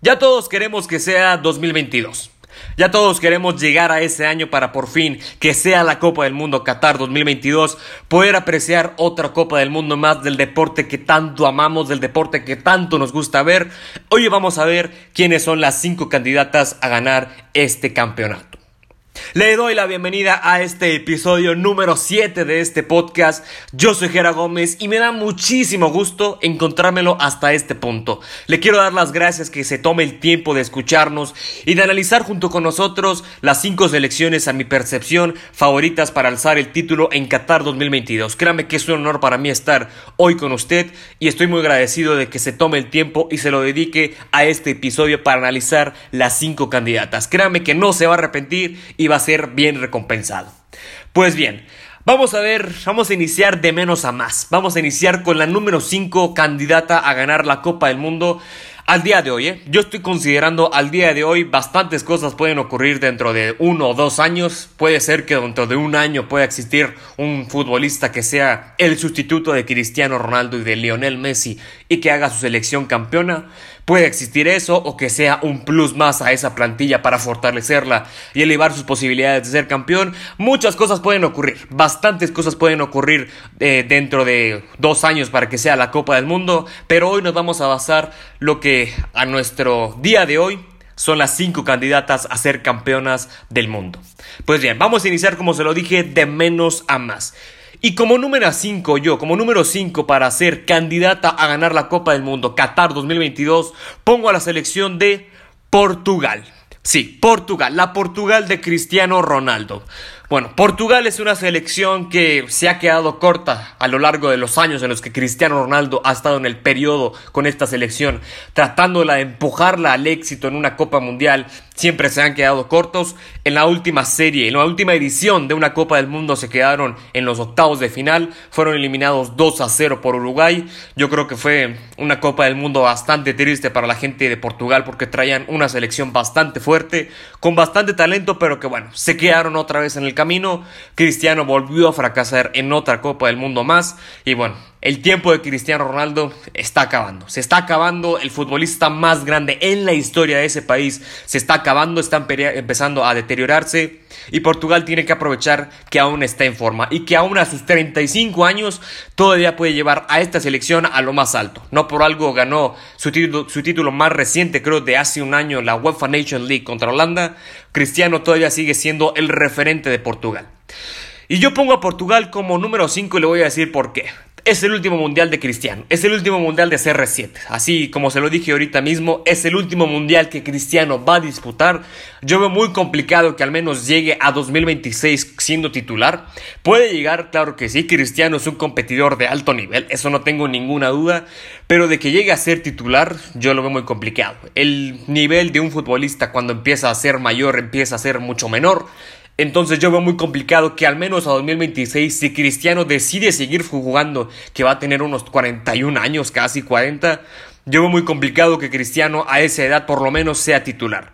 Ya todos queremos que sea 2022. Ya todos queremos llegar a ese año para por fin que sea la Copa del Mundo Qatar 2022, poder apreciar otra Copa del Mundo más del deporte que tanto amamos, del deporte que tanto nos gusta ver. Hoy vamos a ver quiénes son las cinco candidatas a ganar este campeonato. Le doy la bienvenida a este episodio número 7 de este podcast. Yo soy Jera Gómez y me da muchísimo gusto encontrármelo hasta este punto. Le quiero dar las gracias que se tome el tiempo de escucharnos y de analizar junto con nosotros las 5 selecciones a mi percepción favoritas para alzar el título en Qatar 2022. Créame que es un honor para mí estar hoy con usted y estoy muy agradecido de que se tome el tiempo y se lo dedique a este episodio para analizar las 5 candidatas. Créame que no se va a arrepentir y va a ser bien recompensado. Pues bien, vamos a ver, vamos a iniciar de menos a más. Vamos a iniciar con la número 5 candidata a ganar la Copa del Mundo. Al día de hoy, ¿eh? yo estoy considerando al día de hoy bastantes cosas pueden ocurrir dentro de uno o dos años. Puede ser que dentro de un año pueda existir un futbolista que sea el sustituto de Cristiano Ronaldo y de Lionel Messi y que haga su selección campeona. Puede existir eso o que sea un plus más a esa plantilla para fortalecerla y elevar sus posibilidades de ser campeón. Muchas cosas pueden ocurrir, bastantes cosas pueden ocurrir eh, dentro de dos años para que sea la Copa del Mundo, pero hoy nos vamos a basar lo que a nuestro día de hoy son las cinco candidatas a ser campeonas del mundo. Pues bien, vamos a iniciar como se lo dije de menos a más. Y como número 5, yo, como número 5 para ser candidata a ganar la Copa del Mundo Qatar 2022, pongo a la selección de Portugal. Sí, Portugal, la Portugal de Cristiano Ronaldo. Bueno, Portugal es una selección que se ha quedado corta a lo largo de los años en los que Cristiano Ronaldo ha estado en el periodo con esta selección, tratándola de empujarla al éxito en una Copa Mundial. Siempre se han quedado cortos. En la última serie, en la última edición de una Copa del Mundo se quedaron en los octavos de final. Fueron eliminados 2 a 0 por Uruguay. Yo creo que fue una Copa del Mundo bastante triste para la gente de Portugal porque traían una selección bastante fuerte, con bastante talento, pero que bueno, se quedaron otra vez en el camino, Cristiano volvió a fracasar en otra Copa del Mundo más. Y bueno, el tiempo de Cristiano Ronaldo está acabando. Se está acabando el futbolista más grande en la historia de ese país. Se está acabando, está empezando a deteriorarse. Y Portugal tiene que aprovechar que aún está en forma y que aún a sus 35 años todavía puede llevar a esta selección a lo más alto. No por algo ganó su título, más reciente, creo, de hace un año, la UEFA Nation League contra Holanda. Cristiano todavía sigue siendo el referente de Portugal. Y yo pongo a Portugal como número 5 y le voy a decir por qué. Es el último mundial de Cristiano, es el último mundial de CR7. Así como se lo dije ahorita mismo, es el último mundial que Cristiano va a disputar. Yo veo muy complicado que al menos llegue a 2026 siendo titular. Puede llegar, claro que sí, Cristiano es un competidor de alto nivel, eso no tengo ninguna duda, pero de que llegue a ser titular, yo lo veo muy complicado. El nivel de un futbolista cuando empieza a ser mayor empieza a ser mucho menor. Entonces yo veo muy complicado que al menos a 2026, si Cristiano decide seguir jugando, que va a tener unos 41 años, casi 40, yo veo muy complicado que Cristiano a esa edad por lo menos sea titular.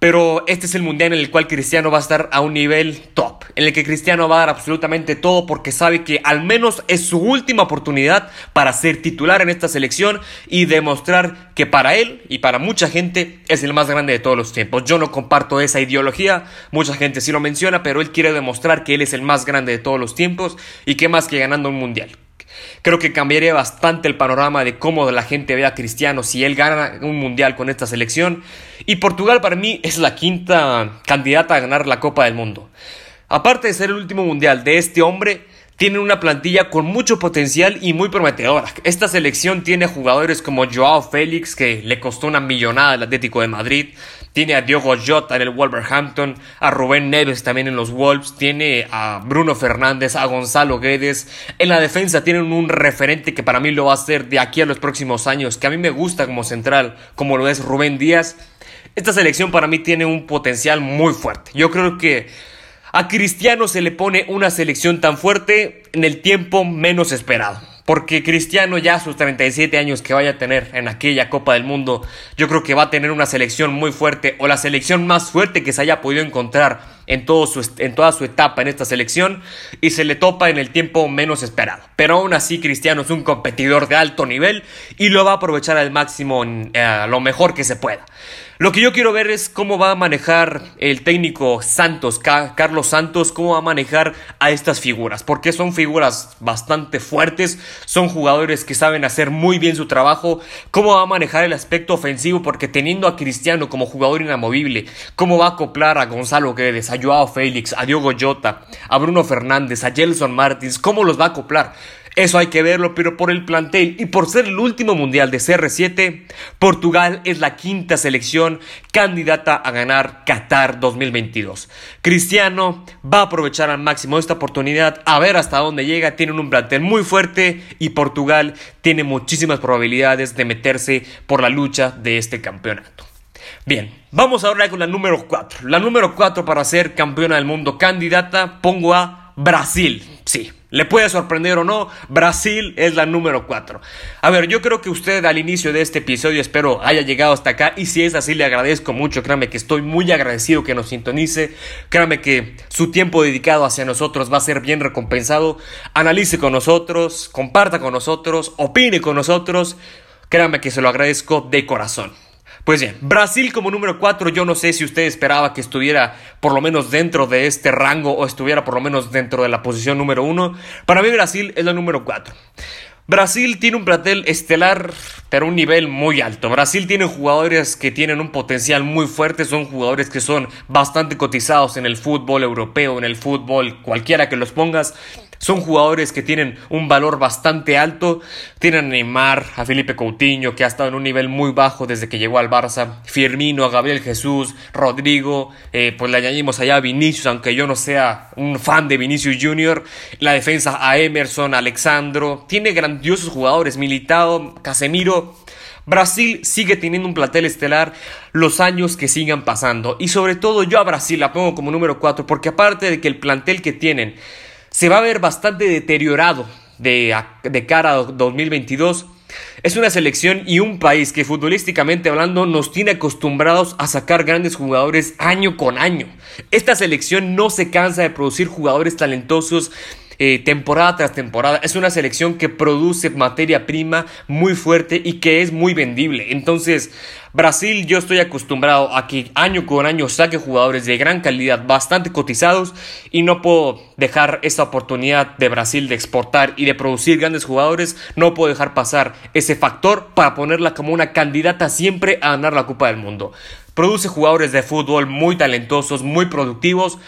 Pero este es el mundial en el cual Cristiano va a estar a un nivel top, en el que Cristiano va a dar absolutamente todo porque sabe que al menos es su última oportunidad para ser titular en esta selección y demostrar que para él y para mucha gente es el más grande de todos los tiempos. Yo no comparto esa ideología, mucha gente sí lo menciona, pero él quiere demostrar que él es el más grande de todos los tiempos y que más que ganando un mundial. Creo que cambiaría bastante el panorama de cómo la gente ve a Cristiano si él gana un mundial con esta selección. Y Portugal para mí es la quinta candidata a ganar la Copa del Mundo. Aparte de ser el último mundial de este hombre, tienen una plantilla con mucho potencial y muy prometedora. Esta selección tiene jugadores como Joao Félix, que le costó una millonada al Atlético de Madrid, tiene a Diogo Jota en el Wolverhampton, a Rubén Neves también en los Wolves, tiene a Bruno Fernández, a Gonzalo Guedes. En la defensa tienen un referente que para mí lo va a hacer de aquí a los próximos años, que a mí me gusta como central, como lo es Rubén Díaz. Esta selección para mí tiene un potencial muy fuerte. Yo creo que a Cristiano se le pone una selección tan fuerte en el tiempo menos esperado. Porque Cristiano ya a sus 37 años que vaya a tener en aquella Copa del Mundo, yo creo que va a tener una selección muy fuerte o la selección más fuerte que se haya podido encontrar en, toda su etapa en esta selección y se le topa en el tiempo menos esperado. Pero aún así Cristiano es un competidor de alto nivel y lo va a aprovechar al máximo, eh, lo mejor que se pueda. Lo que yo quiero ver es cómo va a manejar el técnico Santos, Carlos Santos, cómo va a manejar a estas figuras, porque son figuras bastante fuertes, son jugadores que saben hacer muy bien su trabajo, cómo va a manejar el aspecto ofensivo, porque teniendo a Cristiano como jugador inamovible, cómo va a acoplar a Gonzalo Guedes, a Joao Félix, a Diogo Jota, a Bruno Fernández, a Gelson Martins, cómo los va a acoplar. Eso hay que verlo, pero por el plantel y por ser el último mundial de CR7, Portugal es la quinta selección candidata a ganar Qatar 2022. Cristiano va a aprovechar al máximo esta oportunidad, a ver hasta dónde llega, tienen un plantel muy fuerte y Portugal tiene muchísimas probabilidades de meterse por la lucha de este campeonato. Bien, vamos ahora con la número 4. La número 4 para ser campeona del mundo candidata pongo a Brasil. Sí, le puede sorprender o no, Brasil es la número 4. A ver, yo creo que usted al inicio de este episodio espero haya llegado hasta acá y si es así le agradezco mucho, créame que estoy muy agradecido que nos sintonice, créame que su tiempo dedicado hacia nosotros va a ser bien recompensado, analice con nosotros, comparta con nosotros, opine con nosotros, créame que se lo agradezco de corazón. Pues bien, Brasil como número 4, yo no sé si usted esperaba que estuviera por lo menos dentro de este rango o estuviera por lo menos dentro de la posición número 1. Para mí Brasil es la número 4. Brasil tiene un plantel estelar, pero un nivel muy alto. Brasil tiene jugadores que tienen un potencial muy fuerte, son jugadores que son bastante cotizados en el fútbol europeo, en el fútbol cualquiera que los pongas. Son jugadores que tienen un valor bastante alto. Tienen a Neymar, a Felipe Coutinho, que ha estado en un nivel muy bajo desde que llegó al Barça. Firmino, a Gabriel Jesús, Rodrigo. Eh, pues le añadimos allá a Vinicius, aunque yo no sea un fan de Vinicius Jr. La defensa a Emerson, Alexandro. Tiene grandiosos jugadores. Militado, Casemiro. Brasil sigue teniendo un plantel estelar los años que sigan pasando. Y sobre todo yo a Brasil la pongo como número 4 porque aparte de que el plantel que tienen se va a ver bastante deteriorado de, cara a 2022. Es una selección y un país que futbolísticamente hablando nos tiene acostumbrados a sacar grandes jugadores año con año. Esta selección no se cansa de producir jugadores talentosos eh, temporada tras temporada. Es una selección que produce materia prima muy fuerte y que es muy vendible. Entonces, Brasil yo estoy acostumbrado a que año con año saque jugadores de gran calidad, bastante cotizados y no puedo dejar esa oportunidad de Brasil de exportar y de producir grandes jugadores, no puedo dejar pasar ese factor para ponerla como una candidata siempre a ganar la Copa del Mundo. Produce jugadores de fútbol muy talentosos, muy productivos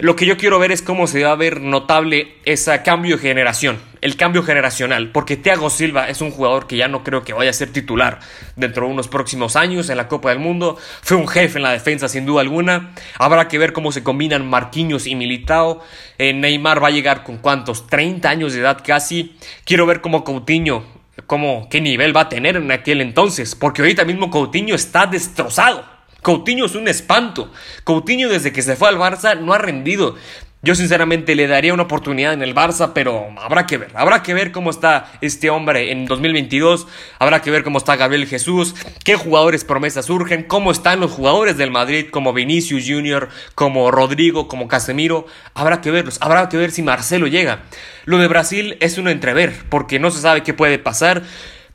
lo que yo quiero ver es cómo se va a ver notable ese cambio de generación, el cambio generacional, porque Thiago Silva es un jugador que ya no creo que vaya a ser titular dentro de unos próximos años en la Copa del Mundo. Fue un jefe en la defensa sin duda alguna. Habrá que ver cómo se combinan Marquinhos y Militao. Eh, Neymar va a llegar con cuántos, 30 años de edad casi. Quiero ver cómo Coutinho cómo, qué nivel va a tener en aquel entonces, porque ahorita mismo Coutinho está destrozado. Coutinho es un espanto. Coutinho desde que se fue al Barça no ha rendido. Yo sinceramente le daría una oportunidad en el Barça, pero habrá que ver. Habrá que ver cómo está este hombre en 2022. Habrá que ver cómo está Gabriel Jesús, qué jugadores promesas surgen, cómo están los jugadores del Madrid como Vinicius Jr., como Rodrigo, como Casemiro. Habrá que verlos. Habrá que ver si Marcelo llega. Lo de Brasil es un entrever, porque no se sabe qué puede pasar.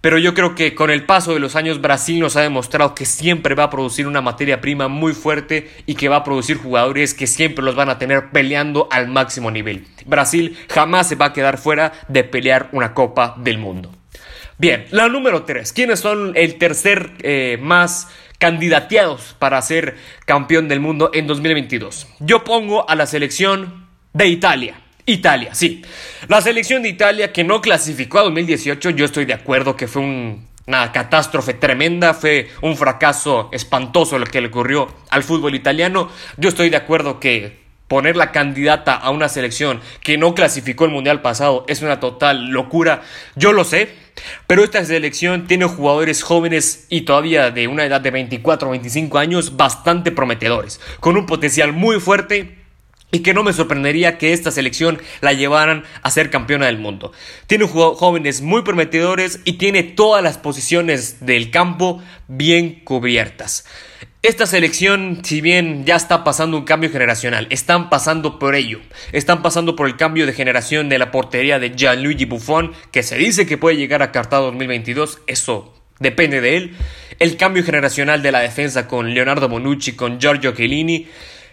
Pero yo creo que con el paso de los años Brasil nos ha demostrado que siempre va a producir una materia prima muy fuerte y que va a producir jugadores que siempre los van a tener peleando al máximo nivel. Brasil jamás se va a quedar fuera de pelear una Copa del Mundo. Bien, la número 3. ¿Quiénes son el tercer eh, más candidateados para ser campeón del mundo en 2022? Yo pongo a la selección de Italia. Italia, sí. La selección de Italia que no clasificó a 2018, yo estoy de acuerdo que fue una catástrofe tremenda, fue un fracaso espantoso lo que le ocurrió al fútbol italiano. Yo estoy de acuerdo que poner la candidata a una selección que no clasificó el mundial pasado es una total locura. Yo lo sé, pero esta selección tiene jugadores jóvenes y todavía de una edad de 24 o 25 años bastante prometedores, con un potencial muy fuerte y que no me sorprendería que esta selección la llevaran a ser campeona del mundo. Tiene jóvenes muy prometedores y tiene todas las posiciones del campo bien cubiertas. Esta selección, si bien ya está pasando un cambio generacional, están pasando por ello. Están pasando por el cambio de generación de la portería de Gianluigi Buffon, que se dice que puede llegar a Cartago 2022, eso depende de él. El cambio generacional de la defensa con Leonardo Bonucci, con Giorgio Chiellini,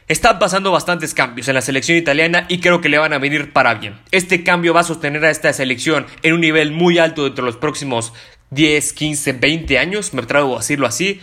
están pasando bastantes cambios en la selección italiana y creo que le van a venir para bien. Este cambio va a sostener a esta selección en un nivel muy alto dentro de los próximos 10, 15, 20 años, me atrevo a decirlo así,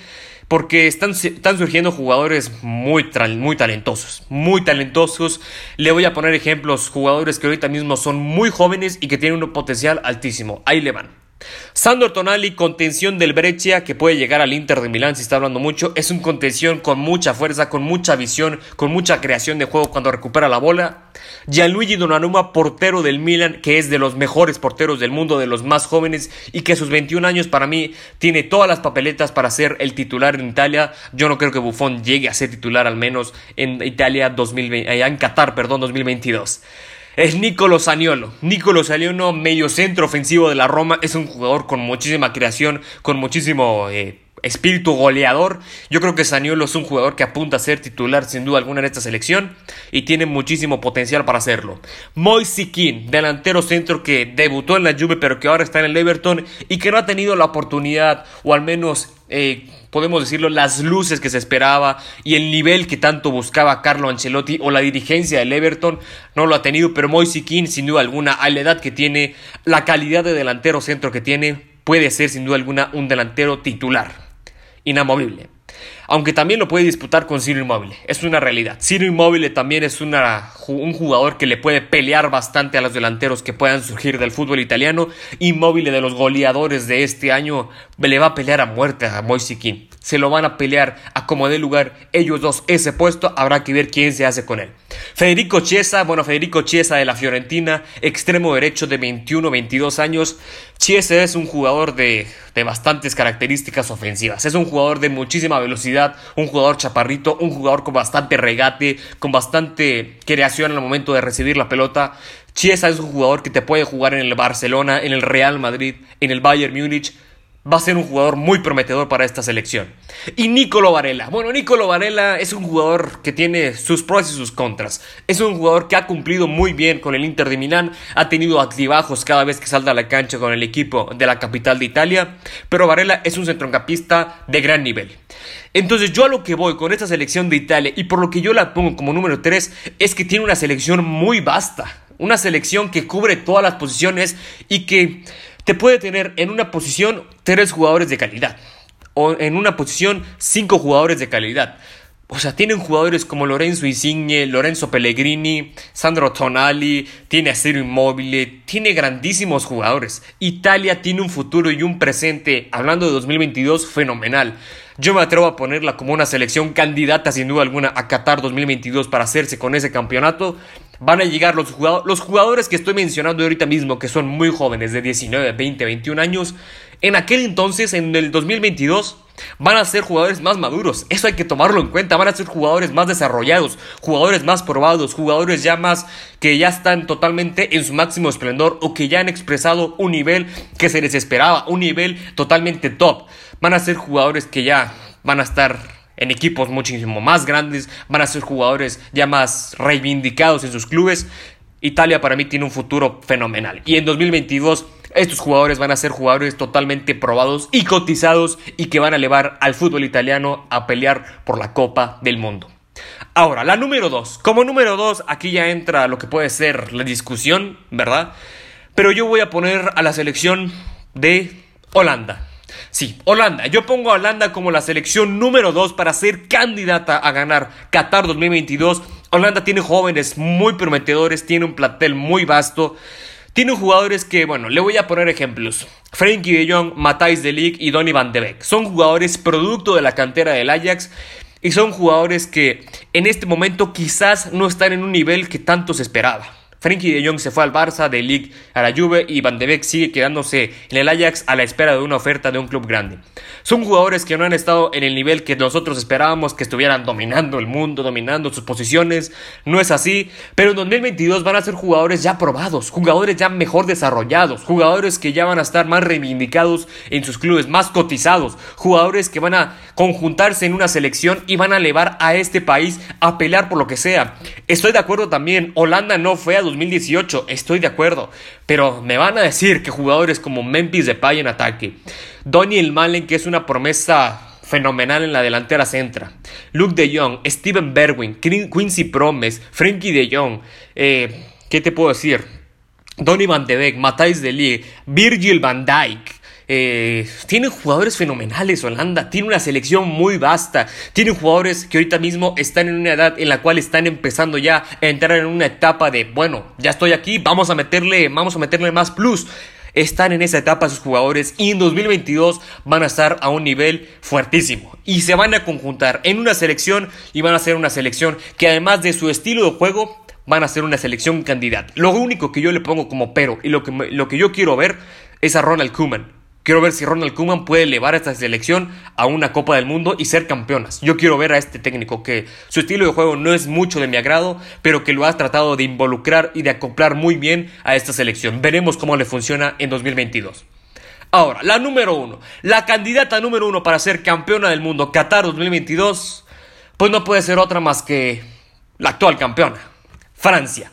porque están, están surgiendo jugadores muy, muy talentosos, muy talentosos. Le voy a poner ejemplos, jugadores que ahorita mismo son muy jóvenes y que tienen un potencial altísimo. Ahí le van. Sandro Tonali, contención del Breccia, que puede llegar al Inter de Milán si está hablando mucho. Es un contención con mucha fuerza, con mucha visión, con mucha creación de juego cuando recupera la bola. Gianluigi Donnarumma, portero del Milan, que es de los mejores porteros del mundo, de los más jóvenes, y que a sus 21 años para mí tiene todas las papeletas para ser el titular en Italia. Yo no creo que Buffon llegue a ser titular al menos en Italia 2020, en Qatar, perdón, 2022 es Nicolo Saniolo. Nicolo Saniolo, medio centro ofensivo de la Roma, es un jugador con muchísima creación, con muchísimo eh, espíritu goleador. Yo creo que Saniolo es un jugador que apunta a ser titular sin duda alguna en esta selección y tiene muchísimo potencial para hacerlo. Moise delantero centro que debutó en la Juve pero que ahora está en el Everton y que no ha tenido la oportunidad o al menos eh, podemos decirlo, las luces que se esperaba y el nivel que tanto buscaba Carlo Ancelotti o la dirigencia del Everton no lo ha tenido, pero Moise sin duda alguna a la edad que tiene, la calidad de delantero centro que tiene, puede ser sin duda alguna un delantero titular, inamovible aunque también lo puede disputar con Ciro Inmóvil. Es una realidad. Ciro Inmóvil también es un jugador que le puede pelear bastante a los delanteros que puedan surgir del fútbol italiano. Inmóvil de los goleadores de este año le va a pelear a muerte a Moise Se lo van a pelear a como dé lugar ellos dos ese puesto. Habrá que ver quién se hace con él. Federico Chiesa, bueno, Federico Chiesa de la Fiorentina, extremo derecho de 21-22 años. Chiesa es un jugador de, de bastantes características ofensivas. Es un jugador de muchísima velocidad, un jugador chaparrito, un jugador con bastante regate, con bastante creación al momento de recibir la pelota. Chiesa es un jugador que te puede jugar en el Barcelona, en el Real Madrid, en el Bayern Múnich va a ser un jugador muy prometedor para esta selección. Y Nicolo Varela. Bueno, Nicolo Varela es un jugador que tiene sus pros y sus contras. Es un jugador que ha cumplido muy bien con el Inter de Milán, ha tenido altibajos cada vez que salta a la cancha con el equipo de la capital de Italia, pero Varela es un centrocampista de gran nivel. Entonces yo a lo que voy con esta selección de Italia y por lo que yo la pongo como número 3 es que tiene una selección muy vasta, una selección que cubre todas las posiciones y que te puede tener en una posición tres jugadores de calidad o en una posición cinco jugadores de calidad. O sea, tienen jugadores como Lorenzo Insigne, Lorenzo Pellegrini, Sandro Tonali, tiene a Ciro Immobile, tiene grandísimos jugadores. Italia tiene un futuro y un presente, hablando de 2022, fenomenal. Yo me atrevo a ponerla como una selección candidata sin duda alguna a Qatar 2022 para hacerse con ese campeonato. Van a llegar los jugadores, los jugadores que estoy mencionando ahorita mismo, que son muy jóvenes, de 19, 20, 21 años. En aquel entonces, en el 2022, van a ser jugadores más maduros. Eso hay que tomarlo en cuenta. Van a ser jugadores más desarrollados, jugadores más probados, jugadores ya más que ya están totalmente en su máximo esplendor o que ya han expresado un nivel que se les esperaba, un nivel totalmente top van a ser jugadores que ya van a estar en equipos muchísimo más grandes, van a ser jugadores ya más reivindicados en sus clubes. Italia para mí tiene un futuro fenomenal. Y en 2022 estos jugadores van a ser jugadores totalmente probados y cotizados y que van a llevar al fútbol italiano a pelear por la Copa del Mundo. Ahora, la número 2. Como número 2, aquí ya entra lo que puede ser la discusión, ¿verdad? Pero yo voy a poner a la selección de Holanda. Sí, Holanda. Yo pongo a Holanda como la selección número 2 para ser candidata a ganar Qatar 2022. Holanda tiene jóvenes muy prometedores, tiene un plantel muy vasto. Tiene jugadores que, bueno, le voy a poner ejemplos. Frenkie de Jong, Matthijs de Ligt y Donny van de Beek. Son jugadores producto de la cantera del Ajax y son jugadores que en este momento quizás no están en un nivel que tanto se esperaba. Frenkie de Jong se fue al Barça, de Ligt a la Juve y Van de Beek sigue quedándose en el Ajax a la espera de una oferta de un club grande. Son jugadores que no han estado en el nivel que nosotros esperábamos que estuvieran dominando el mundo, dominando sus posiciones. No es así, pero en 2022 van a ser jugadores ya probados, jugadores ya mejor desarrollados, jugadores que ya van a estar más reivindicados en sus clubes, más cotizados, jugadores que van a conjuntarse en una selección y van a elevar a este país a pelear por lo que sea. Estoy de acuerdo también, Holanda no fue a 2018, estoy de acuerdo, pero me van a decir que jugadores como Memphis Depay en ataque, Daniel Malen que es una promesa fenomenal en la delantera centra. Luke de Jong, Steven Berwin, Quincy Promes, Frankie de Jong, eh, ¿qué te puedo decir? Donny Van de Beek, Matthijs de Ligt, Virgil van Dijk, eh, tiene jugadores fenomenales Holanda, tiene una selección muy vasta, tiene jugadores que ahorita mismo están en una edad en la cual están empezando ya a entrar en una etapa de, bueno, ya estoy aquí, vamos a meterle, vamos a meterle más plus. Están en esa etapa sus jugadores y en 2022 van a estar a un nivel fuertísimo y se van a conjuntar en una selección y van a ser una selección que además de su estilo de juego van a ser una selección candidata. Lo único que yo le pongo como pero y lo que, lo que yo quiero ver es a Ronald Koeman. Quiero ver si Ronald Koeman puede elevar a esta selección a una Copa del Mundo y ser campeonas. Yo quiero ver a este técnico que su estilo de juego no es mucho de mi agrado, pero que lo ha tratado de involucrar y de acoplar muy bien a esta selección. Veremos cómo le funciona en 2022. Ahora, la número uno, la candidata número uno para ser campeona del mundo Qatar 2022, pues no puede ser otra más que la actual campeona, Francia.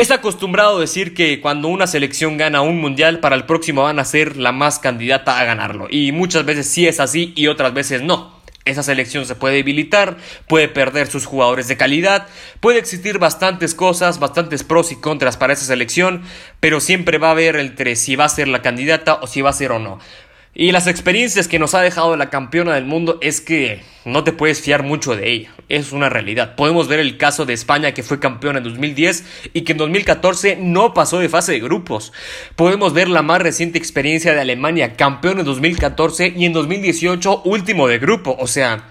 Es acostumbrado decir que cuando una selección gana un mundial, para el próximo van a ser la más candidata a ganarlo. Y muchas veces sí es así y otras veces no. Esa selección se puede debilitar, puede perder sus jugadores de calidad, puede existir bastantes cosas, bastantes pros y contras para esa selección, pero siempre va a haber entre si va a ser la candidata o si va a ser o no. Y las experiencias que nos ha dejado la campeona del mundo es que no te puedes fiar mucho de ella. Es una realidad. Podemos ver el caso de España que fue campeona en 2010 y que en 2014 no pasó de fase de grupos. Podemos ver la más reciente experiencia de Alemania, campeón en 2014 y en 2018 último de grupo. O sea,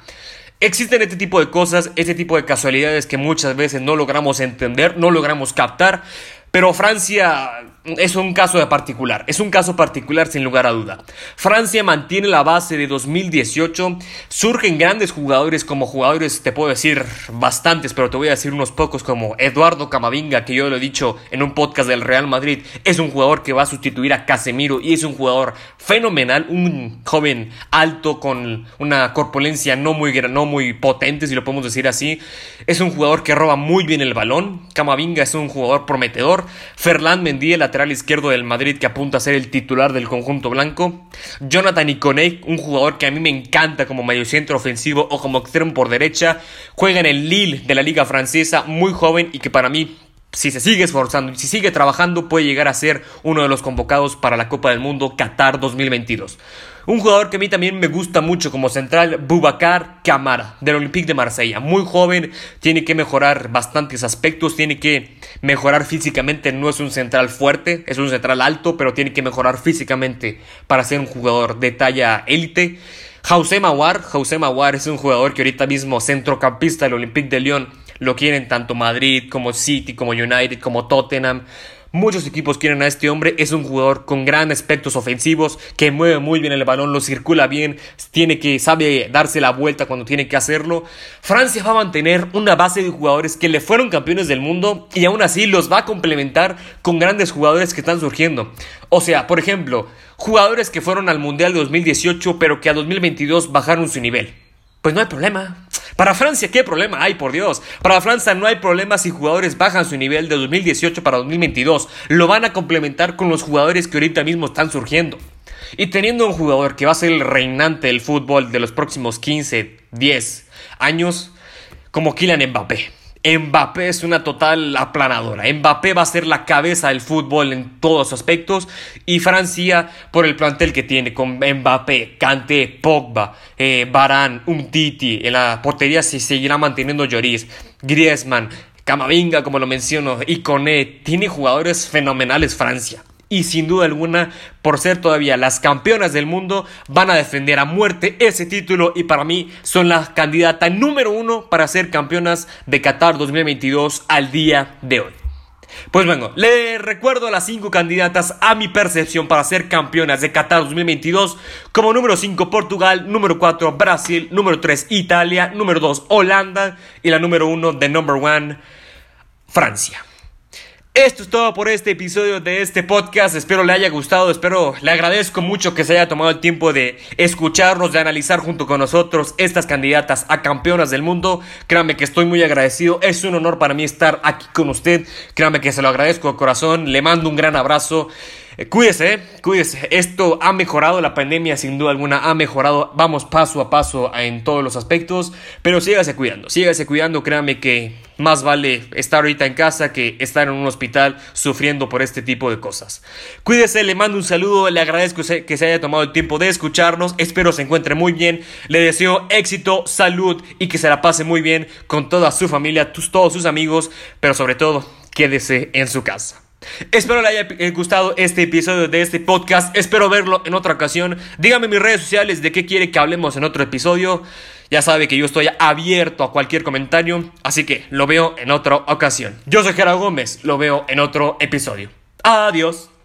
Existen este tipo de cosas, este tipo de casualidades que muchas veces no logramos entender, no logramos captar, pero Francia es un caso de particular, es un caso particular sin lugar a duda. Francia mantiene la base de 2018, surgen grandes jugadores como jugadores, te puedo decir bastantes, pero te voy a decir unos pocos como Eduardo Camavinga, que yo lo he dicho en un podcast del Real Madrid, es un jugador que va a sustituir a Casemiro y es un jugador fenomenal, un joven alto con una corpulencia no muy, no muy potente, si lo podemos decir así. Es un jugador que roba muy bien el balón, Camavinga es un jugador prometedor, Ferland Mendy, el lateral izquierdo del Madrid que apunta a ser el titular del conjunto blanco, Jonathan Iconé, un jugador que a mí me encanta como mediocentro ofensivo o como extremo por derecha, juega en el Lille de la liga francesa, muy joven y que para mí si se sigue esforzando y si sigue trabajando, puede llegar a ser uno de los convocados para la Copa del Mundo Qatar 2022. Un jugador que a mí también me gusta mucho como central, Bubacar Camara, del Olympique de Marsella. Muy joven, tiene que mejorar bastantes aspectos, tiene que mejorar físicamente. No es un central fuerte, es un central alto, pero tiene que mejorar físicamente para ser un jugador de talla élite. José Mawar, José Mawar es un jugador que ahorita mismo centrocampista del Olympique de Lyon lo quieren tanto Madrid como City, como United, como Tottenham. Muchos equipos quieren a este hombre. Es un jugador con grandes aspectos ofensivos, que mueve muy bien el balón, lo circula bien, tiene que, sabe darse la vuelta cuando tiene que hacerlo. Francia va a mantener una base de jugadores que le fueron campeones del mundo y aún así los va a complementar con grandes jugadores que están surgiendo. O sea, por ejemplo, jugadores que fueron al Mundial de 2018 pero que a 2022 bajaron su nivel. Pues no hay problema. Para Francia, ¿qué problema hay, por Dios? Para Francia no hay problema si jugadores bajan su nivel de 2018 para 2022. Lo van a complementar con los jugadores que ahorita mismo están surgiendo. Y teniendo un jugador que va a ser el reinante del fútbol de los próximos 15, 10 años, como Kylian Mbappé. Mbappé es una total aplanadora. Mbappé va a ser la cabeza del fútbol en todos aspectos. Y Francia, por el plantel que tiene con Mbappé, Kanté, Pogba, eh, Barán, Umtiti. En la portería se seguirá manteniendo Lloris, Griezmann, Camavinga, como lo menciono, y Coné. Tiene jugadores fenomenales Francia y sin duda alguna, por ser todavía las campeonas del mundo, van a defender a muerte ese título y para mí son la candidata número uno para ser campeonas de Qatar 2022 al día de hoy. Pues bueno, le recuerdo a las 5 candidatas a mi percepción para ser campeonas de Qatar 2022 como número 5 Portugal, número 4 Brasil, número 3 Italia, número 2 Holanda y la número 1 de number 1 Francia. Esto es todo por este episodio de este podcast. Espero le haya gustado. Espero le agradezco mucho que se haya tomado el tiempo de escucharnos, de analizar junto con nosotros estas candidatas a campeonas del mundo. Créanme que estoy muy agradecido. Es un honor para mí estar aquí con usted. Créanme que se lo agradezco de corazón. Le mando un gran abrazo. Eh, cuídese, cuídese. Esto ha mejorado, la pandemia sin duda alguna ha mejorado. Vamos paso a paso en todos los aspectos, pero sígase cuidando, sígase cuidando. Créame que más vale estar ahorita en casa que estar en un hospital sufriendo por este tipo de cosas. Cuídese, le mando un saludo, le agradezco que se haya tomado el tiempo de escucharnos. Espero se encuentre muy bien. Le deseo éxito, salud y que se la pase muy bien con toda su familia, todos sus amigos, pero sobre todo, quédese en su casa. Espero le haya eh, gustado este episodio de este podcast. Espero verlo en otra ocasión. Dígame en mis redes sociales de qué quiere que hablemos en otro episodio. Ya sabe que yo estoy abierto a cualquier comentario. Así que lo veo en otra ocasión. Yo soy Gerardo Gómez. Lo veo en otro episodio. Adiós.